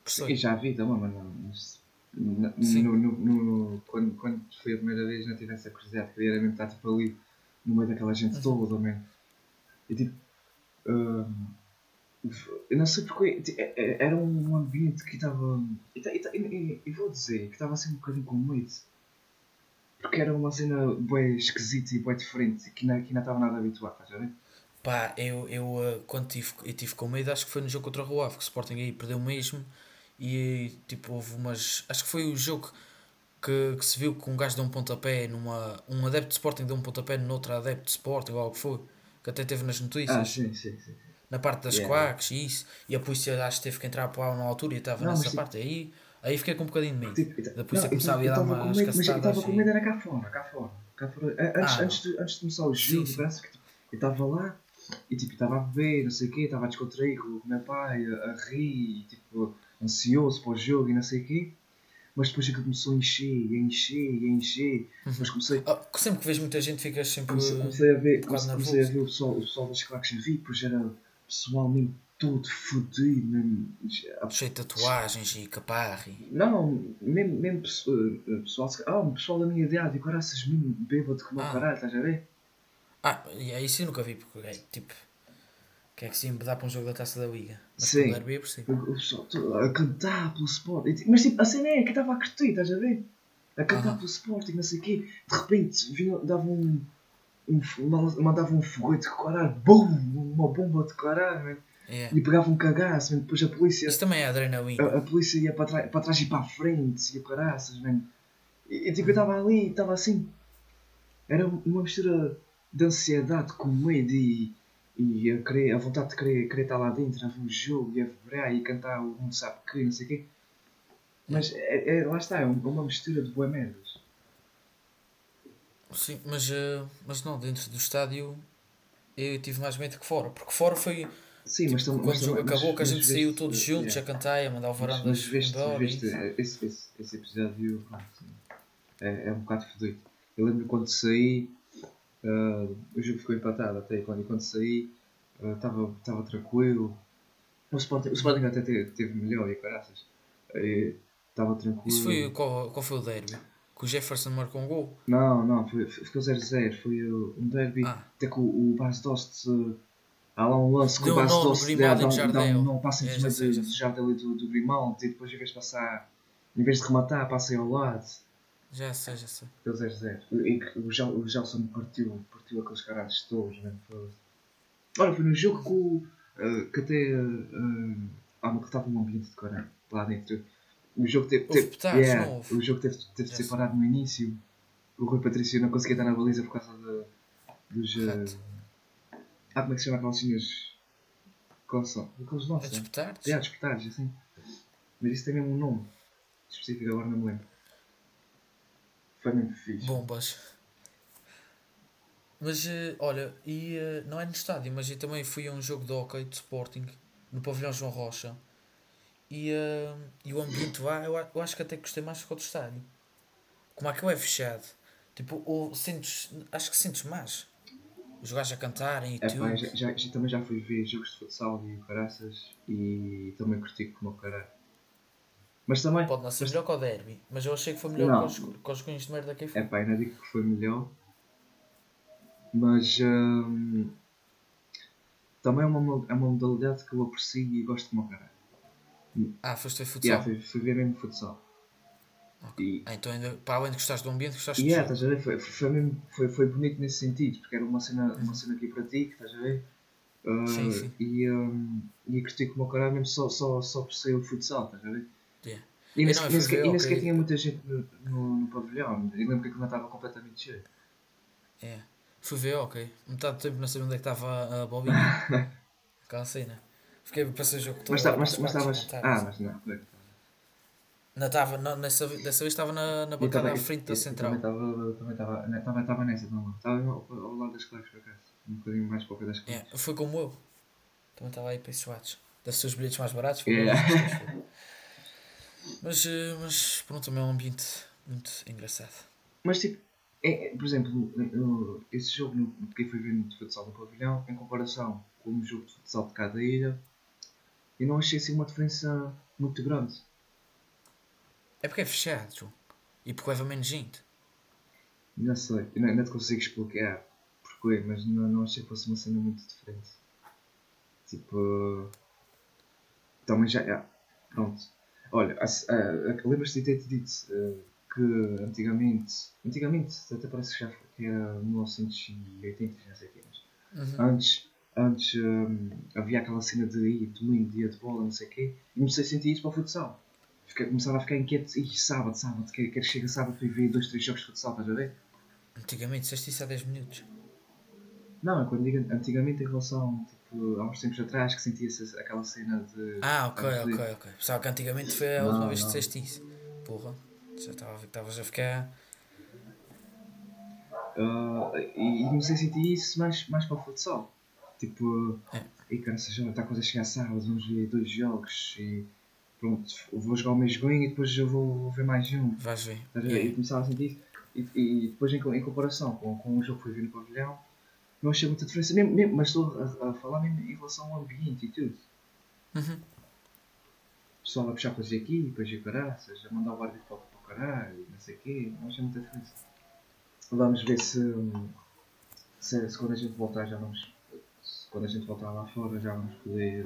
S2: Gostei.
S1: já vi mas não. Mas, no, no, no, no- quando, quando foi a primeira vez não tive essa curiosidade, queria era mesmo estar tipo, ali no meio daquela
S2: Uhum.
S1: gente toda, mesmo. E tipo. hum, eu não sei porque. ti- é- é- Era um ambiente que estava. E, e- e- e vou dizer que estava assim um bocadinho com medo. Porque era uma cena bem esquisita e bem diferente que não, que não estava nada habituado, estás a ver?
S2: Pá, eu, eu eh, quando tive, eu tive com medo, acho que foi no jogo contra o Rio Ave, que o Sporting aí perdeu mesmo. E tipo, houve umas. Acho que foi o jogo que, que se viu que um gajo deu um pontapé numa. Um adepto de Sporting deu um pontapé no outro adepto de Sporting, ou algo que foi. que até teve nas notícias,
S1: Ah, sim, sim, sim.
S2: na parte das
S1: Yeah.
S2: quacks e isso, e a polícia acho que teve que entrar para lá na altura e estava nessa parte. Aí, aí fiquei com um bocadinho de medo.
S1: Tipo,
S2: Da polícia
S1: não,
S2: começava a dar umas
S1: medo, Mas eu estava com medo, era cá fora, cá fora. Cá fora. Antes,
S2: Ah.
S1: antes, de, antes de começar o jogo, parece que tipo, eu estava lá e tipo, estava a beber, não sei o quê, estava a descontrair com o meu pai, a, a rir, tipo, ansioso para o jogo e não sei o quê. Mas depois aquilo começou a encher, a encher, e a encher. Depois comecei,
S2: Ah, sempre que vês muita gente ficas sempre.
S1: comecei, comecei a ver, comecei, comecei a ver o pessoal, o pessoal das claques a vir, depois era pessoal mesmo todo fodido, mesmo. a-
S2: cheio de tatuagens e caparri.
S1: Não, mesmo, mesmo eh, pessoal, ah, um pessoal da minha idade, e caraças, mesmo bêbado como
S2: Ah.
S1: caralho, estás a ver?
S2: Ah, e é isso eu nunca vi, porque é tipo. Que é que se dá para um jogo da taça da Liga? Mas
S1: Sim.
S2: o derby
S1: pessoal a cantar pelo Sport. Ti- Mas tipo, a cena é que estava a curtir, estás a ver? A cantar
S2: Aham.
S1: pelo Sporting, não sei o quê. De repente, vinha, dava um. um mandava um foguete de caralho, BUM! Uma bomba de caralho, man.
S2: É.
S1: E pegava um cagaço, man. depois a polícia.
S2: Isso também é adrenalina.
S1: A, a polícia ia para trás, para trás e para a frente, ia para caraças, man. E, e tipo, eu estava ali, estava assim. Era uma mistura de ansiedade com medo e, e a, querer, a vontade de querer, querer estar lá dentro, a ver o jogo e a vibrar e cantar o mundo sabe que, não sei o quê. Mas é, é- lá está, é um- uma mistura de boas merdas.
S2: Sim, mas, eh, mas não, dentro do estádio eu tive mais medo que fora. Porque fora foi
S1: Sim, mas mas
S2: o jogo acabou
S1: mas-
S2: que a gente saiu
S1: veste-
S2: todos juntos a cantar e a mandar o
S1: Mas,
S2: varandas
S1: mas veste, veste
S2: isso.
S1: esse, esse, esse episódio pronto, é, é um bocado fodido. Eu lembro quando saí, ah, o jogo ficou empatado até quando, e quando saí estava estava tranquilo. O Sporting, o Sporting até teve, teve melhor e caraças. Estava tranquilo.
S2: Isso foi qual, qual foi o derby? Que o Jefferson marcou um gol?
S1: Não, não, foi, ficou 0-0. Foi uh, um derby
S2: Ah.
S1: até que o, o Bas Dost. uh, há lá um lance que o Bas
S2: nó no
S1: Dost
S2: Grimaldi
S1: dá,
S2: no
S1: dá, dá
S2: Jardel.
S1: um não passa em
S2: É,
S1: cima
S2: sei,
S1: do. Jardel e do, do Grimaldi e depois em vez de passar. Em vez de rematar, passa ao lado.
S2: Já sei, já sei.
S1: Deu 0-0. E que o, Gel- o Gelson partiu, partiu aqueles caralhos todos, né? Olha, foi no jogo que, o, uh, que até. Uh, ah, mas que estava um ambiente de caralho lá dentro. O jogo teve. Teve
S2: petardos,
S1: yeah, o jogo teve, teve de ser parado no início. O Rui Patrício não conseguia estar na baliza por causa de, dos. uh. Ah, como é que se chama aquelas? Quais são? Aqueles
S2: A
S1: nossos.
S2: despetar
S1: É, despertares, assim. Mas isso tem mesmo um nome específico, agora não me lembro. Foi mesmo fixe.
S2: Bombas. Mas eh, olha, e eh, não é no estádio, mas eu também fui a um jogo de hockey de Sporting no pavilhão João Rocha. E, eh, e o ambiente lá, eu, a- eu acho que até gostei mais do que o do estádio. Como é que é fechado? Tipo, ou sentes, acho que sentes mais. Os gajos a cantarem e
S1: É,
S2: tudo.
S1: pá, já, já, já- também já fui ver jogos de futsal e caraças e também curti como o caralho. Mas também,
S2: Pode não ser melhor que o derby, mas eu achei que foi melhor
S1: Não.
S2: que os, cunhos de merda que aí
S1: é
S2: foi.
S1: pá, ainda digo que foi melhor. Mas hum, também é uma, é uma modalidade que eu aprecio e gosto como o caralho.
S2: Ah, foste ver futsal.
S1: Yeah, fui, fui ver mesmo futsal. E,
S2: Ah, então ainda, para além de gostares do ambiente, gostaste
S1: é,
S2: do
S1: estás a ver? Foi, foi, mesmo, foi, foi bonito nesse sentido, porque era uma cena, uma cena aqui para ti, estás a ver? Uh,
S2: Uhum. Sim, sim.
S1: E, um, e curti como o caralho mesmo só, só, só por ser o futsal, estás a ver?
S2: Yeah.
S1: E nem, sequer,
S2: ver,
S1: nem
S2: ok.
S1: sequer tinha muita gente no, no, no pavilhão. Eu lembro que aquilo não estava completamente cheio.
S2: É. Fui ver, ok. Metade do tempo não sabia onde é que estava a bobinha. (laughs) Aquela cena. Fiquei para o jogo todo.
S1: Mas tá- mas- estavas. Ah, mas não. foi.
S2: Não estava, não, nessa, dessa vez estava na, na bancada à frente da
S1: eu
S2: central.
S1: Também estava também estava- estava nessa. Estava ao, ao lado das claques para cá. Um bocadinho mais para o pé das
S2: É,
S1: claques.
S2: foi como eu. Também estava aí para esses lados. Deve ser os bilhetes mais baratos. foi
S1: Yeah. (laughs)
S2: fui. Mas, eh, mas pronto, também é um ambiente muito engraçado.
S1: Mas tipo, é, é, por exemplo, esse jogo no, que fui ver de futsal no pavilhão, em comparação com o jogo de futsal de cada ilha, eu não achei assim uma diferença muito grande.
S2: É porque é fechado, João. E porque leva menos gente.
S1: Não sei, eu não, não te consigo explicar porquê, mas não, não achei que fosse uma cena muito diferente. Tipo. Também já. é, pronto. Olha, a- a- a- lembras-te de ter-te dito eh, que antigamente. Antigamente, até parece que já foi, que era 1980, não sei o quê, mas
S2: Uhum.
S1: antes, antes hum, havia aquela cena de ir domingo, dia de bola, não sei o quê, e comecei a sentir isso para o futsal. Fiquei, começava a ficar inquieto, e sábado, sábado, quer, quer chega sábado ir ver dois, três jogos de futsal, estás a ver?
S2: Antigamente, disseste isso há 10 minutos.
S1: Não, é quando digo antigamente em relação, tipo, há uns tempos atrás que sentia-se aquela cena de.
S2: Ah, ok,
S1: de-
S2: ok, ok. Pensava que antigamente foi a
S1: Não,
S2: última vez que disseste isso. Porra, já estava a ver que estavas a ficar.
S1: Ah, e, e comecei a sentir isso mais, mais para o futsal. Tipo,
S2: É.
S1: e cara, seja, está quase a chegar sábado, vamos ver dois jogos e pronto, vou jogar o meu joguinho e depois eu vou, vou ver mais um.
S2: Vais ver.
S1: E começava a sentir isso. E, e depois, em, em comparação com, com o jogo que fui ver no pavilhão, não achei muita diferença, mesmo, mesmo, mas estou a, a falar mesmo em relação ao ambiente e tudo.
S2: Uhum.
S1: O pessoal a puxar para as equipas e caraças, a mandar o árbitro para, para o caralho, e não sei o quê, não achei muita diferença. Vamos ver se, se, se quando a gente voltar já vamos. se quando a gente voltar lá fora já vamos poder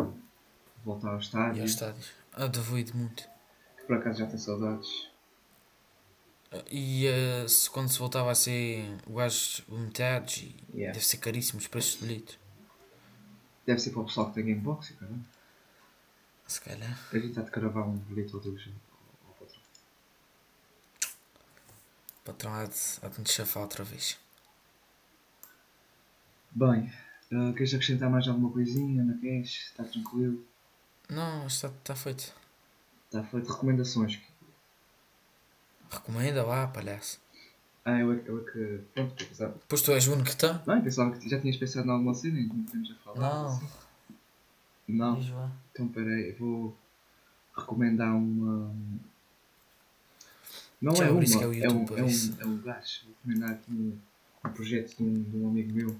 S1: voltar ao
S2: E
S1: estádio.
S2: aos estádios. Ah, devido muito.
S1: Que por acaso já tenho saudades.
S2: E eh, se, quando se voltava a ser o gajo limitados e
S1: Yeah.
S2: deve ser caríssimo os preços de bilhetes.
S1: Deve ser para o pessoal que tem Gamebox, cara.
S2: Se calhar.
S1: A gente está de cravar um bilhete ou dois ao- ao patrão.
S2: O patrão há de, há de nos chafar outra vez.
S1: Bem, ah, queres acrescentar mais alguma coisinha? Não queres? Está tranquilo?
S2: Não, está, está feito.
S1: Está feito recomendações.
S2: Recomenda lá, palhaço.
S1: Ah, eu é, que- eu é que. Pronto, pensava.
S2: Pois tu és o único que tem.
S1: Não, eu pensava que já tinhas pensado em alguma cena e não podemos a falar.
S2: Não.
S1: assim. Não. Então peraí, eu vou recomendar uma. Não
S2: Já
S1: é uma,
S2: é o
S1: é, um,
S2: YouTube,
S1: é,
S2: é isso.
S1: um, é um gajo. Vou recomendar aqui um, um projeto de um, de um amigo meu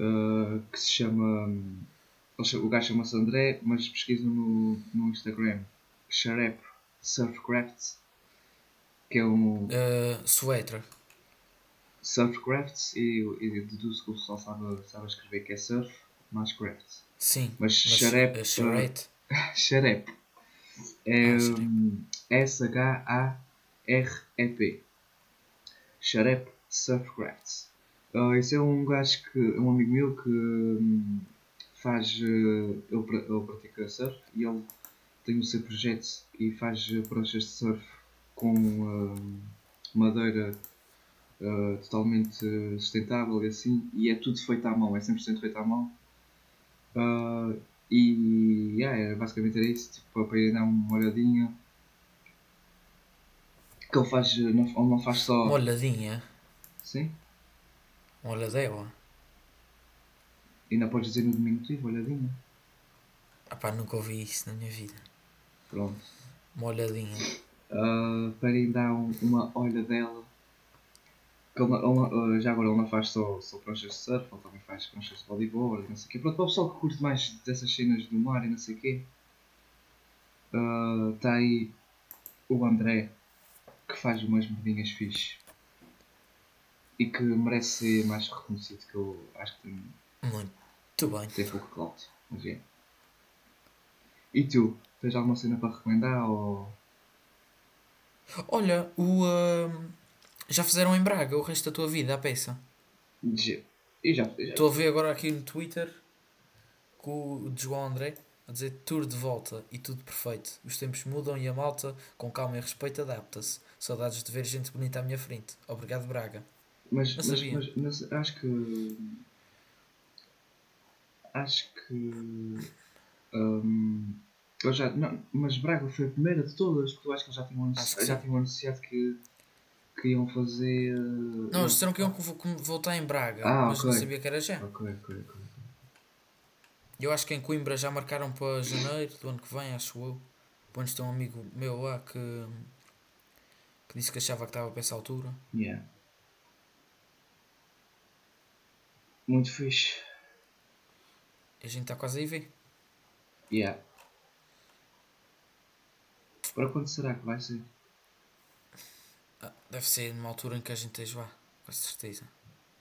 S1: ah, que se chama. O gajo chama-se André, mas pesquisam no, no Instagram. Sharep Surfcrafts, que é um
S2: Uh, Suetra.
S1: Surfcrafts e, e deduzo que o pessoal sabe, sabe escrever que é surf mais crafts.
S2: Sim.
S1: Mas Sharep.
S2: é Charette. (laughs)
S1: Sharep. É
S2: Ah, Sharep.
S1: hum, S-H-A-R-E-P. Sharep Surfcrafts. Uh, esse é um gajo que. é um amigo meu que hum, faz. uh, ele, ele pratica surf e ele tem o seu projeto e faz uh, pranchas de surf com hum, madeira uh, totalmente uh, sustentável e assim. E é tudo feito à mão, é 100% feito à mão. Uh, e yeah, era, basicamente era isso, tipo, para ir dar uma olhadinha. Que ele faz, não, ele não faz só.
S2: Uma olhadinha.
S1: Sim?
S2: Uma olhadela.
S1: Ainda podes dizer no diminutivo, olhadinha.
S2: Ah pá, nunca ouvi isso na minha vida.
S1: Pronto.
S2: Uma olhadinha.
S1: Uh, para ir dar um- uma olhadela. Que ele, não- ele não- uh, já agora ele não faz só, só pranchas de surf, ele também faz pranchas de voleibol e não sei o quê. Pronto, para o pessoal que curte mais dessas cenas do mar e não sei o quê. Está aí o André, que faz umas merdinhas fixe. E que merece ser mais reconhecido, que eu acho que tem,
S2: Muito bem.
S1: tem pouco clout. Mas é. E tu? Tens alguma cena para recomendar ou...
S2: Olha, o. ahm, já fizeram em Braga o resto da tua vida a peça.
S1: Já- Eu já,
S2: Estou a ver agora aqui no Twitter com o João André a dizer tour de volta e tudo perfeito. Os tempos mudam e a malta, com calma e respeito, adapta-se. Saudades de ver gente bonita à minha frente. Obrigado, Braga.
S1: Mas, mas,
S2: sabia.
S1: mas, mas acho que. Acho que. hum, eu já, não, mas Braga foi a primeira de todas, porque eu acho que eles já tinham, anunci-
S2: Acho que
S1: já tinham anunciado que, que iam fazer.
S2: Não, eles disseram que iam que voltar em Braga,
S1: Ah,
S2: mas não
S1: ok.
S2: sabia que era já. Eu acho que em Coimbra já marcaram para janeiro do ano que vem, acho eu. Menos tem um amigo meu lá que, que disse que achava que estava para essa altura.
S1: Yeah. Muito fixe.
S2: E a gente está quase aí ver.
S1: Yeah. Para quando será que vai ser?
S2: Ah, deve ser numa altura em que a gente esteja lá, com certeza.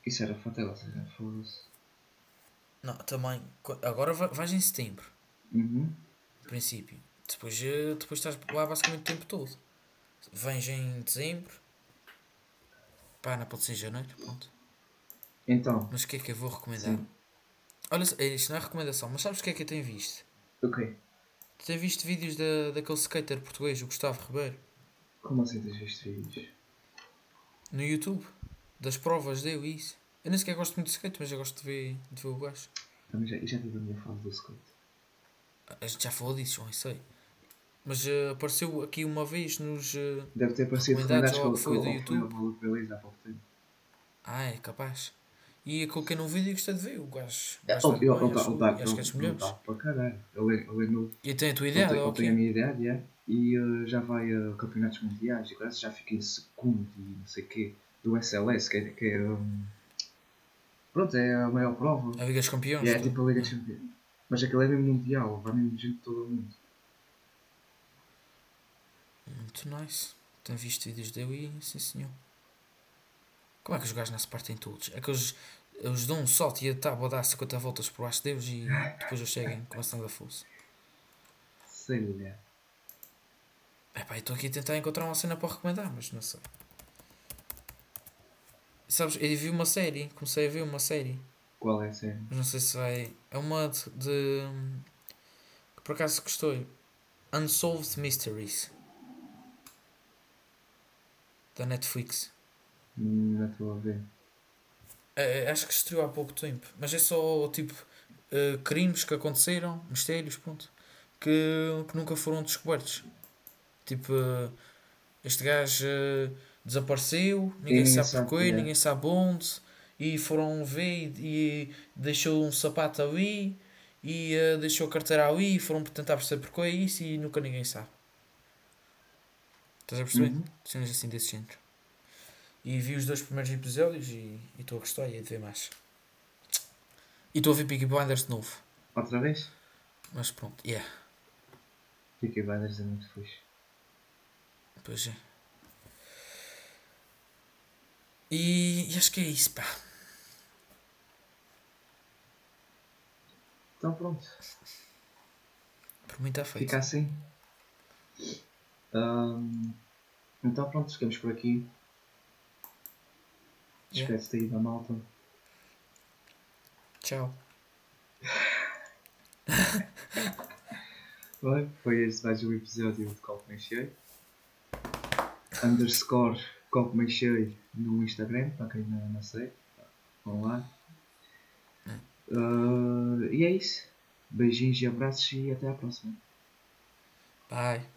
S1: Isso era fatela, seja, foda-se.
S2: Não, também. Agora vai- vais em setembro,
S1: Uhum.
S2: no princípio. Depois, eh, depois estás lá basicamente o tempo todo. Vens em dezembro. Pá, não pode ser em janeiro, pronto.
S1: Então,
S2: Mas o que é que eu vou recomendar?
S1: Sim.
S2: Olha, eh, isto não é recomendação, mas sabes o que é que eu tenho visto?
S1: ok.
S2: Tu tens visto vídeos da, daquele skater português, o Gustavo Ribeiro,
S1: Como assim tens visto vídeos?
S2: no YouTube? Das provas dele isso. Eu nem sequer gosto muito de skate, mas eu gosto de ver, de ver o gajo.
S1: Também já, já tive a minha fase do skate.
S2: A gente já falou disso, isso aí. Mas eh, apareceu aqui uma vez nos. eh,
S1: Deve ter parecido
S2: Recomendados que foi do
S1: com-
S2: YouTube?
S1: com o Maluco Beleza há pouco tempo.
S2: Ah, é capaz. E eu coloquei num vídeo e gostei de ver. O gajo. o
S1: É,
S2: está
S1: tá- tá-
S2: e que é dos
S1: ele
S2: melhores.
S1: para caralho. Ele é- ele é novo.
S2: E tem a tua ideia,
S1: tem, ele tem a minha idade, é, e uh, já vai a campeonatos mundiais. E agora já fica em segundo e não sei o quê. Do SLS, que é. Que é um, pronto, é a maior prova.
S2: A Liga dos Campeões.
S1: É tipo a Liga de Campeões. Mas aquilo é mesmo mundial, vai mesmo gente de todo o mundo.
S2: Muito nice. Tenho visto vídeos dele e sim senhor. Como é que os gajos não se partem todos? É que eles, eles dão um salto e a tábua dá 50 voltas por baixo deles e depois eles chegam começam a dar força.
S1: Sei lá.
S2: Epá, eu estou aqui a tentar encontrar uma cena para recomendar, mas não sei. Sabes, eu vi uma série, comecei a ver uma série,
S1: Qual é a série?
S2: mas não sei se vai. É uma de. de que por acaso gostei. Unsolved Mysteries. Da Netflix. É, é, acho que estreou há pouco tempo, mas é só tipo eh, crimes que aconteceram, mistérios, pronto, que, que nunca foram descobertos. Tipo, eh, este gajo eh, desapareceu, ninguém sabe porquê,
S1: é.
S2: ninguém sabe onde, e foram ver e, deixou um sapato ali e eh, deixou a carteira ali e foram tentar perceber porquê é isso e nunca ninguém sabe. Estás a perceber?
S1: Uhum.
S2: Cenas assim desse género. E vi os dois primeiros episódios e estou a gostar e a ver mais. E estou a ver Peaky Blinders de novo.
S1: Outra vez?
S2: Mas pronto, yeah.
S1: Peaky Blinders é muito fixe.
S2: Pois é. E, e acho que é isso, pá.
S1: Então pronto.
S2: Por mim está feito.
S1: Fica assim. Ahm, então pronto, ficamos por aqui.
S2: Yeah.
S1: Despede-te aí da malta.
S2: Tchau. (laughs)
S1: Bem, foi este mais um episódio de Copo Meio Cheio. Underscore Copo Meio Cheio no Instagram, para quem não, não sei. Vão lá. Ah, e é isso. Beijinhos e abraços e até à próxima.
S2: Bye.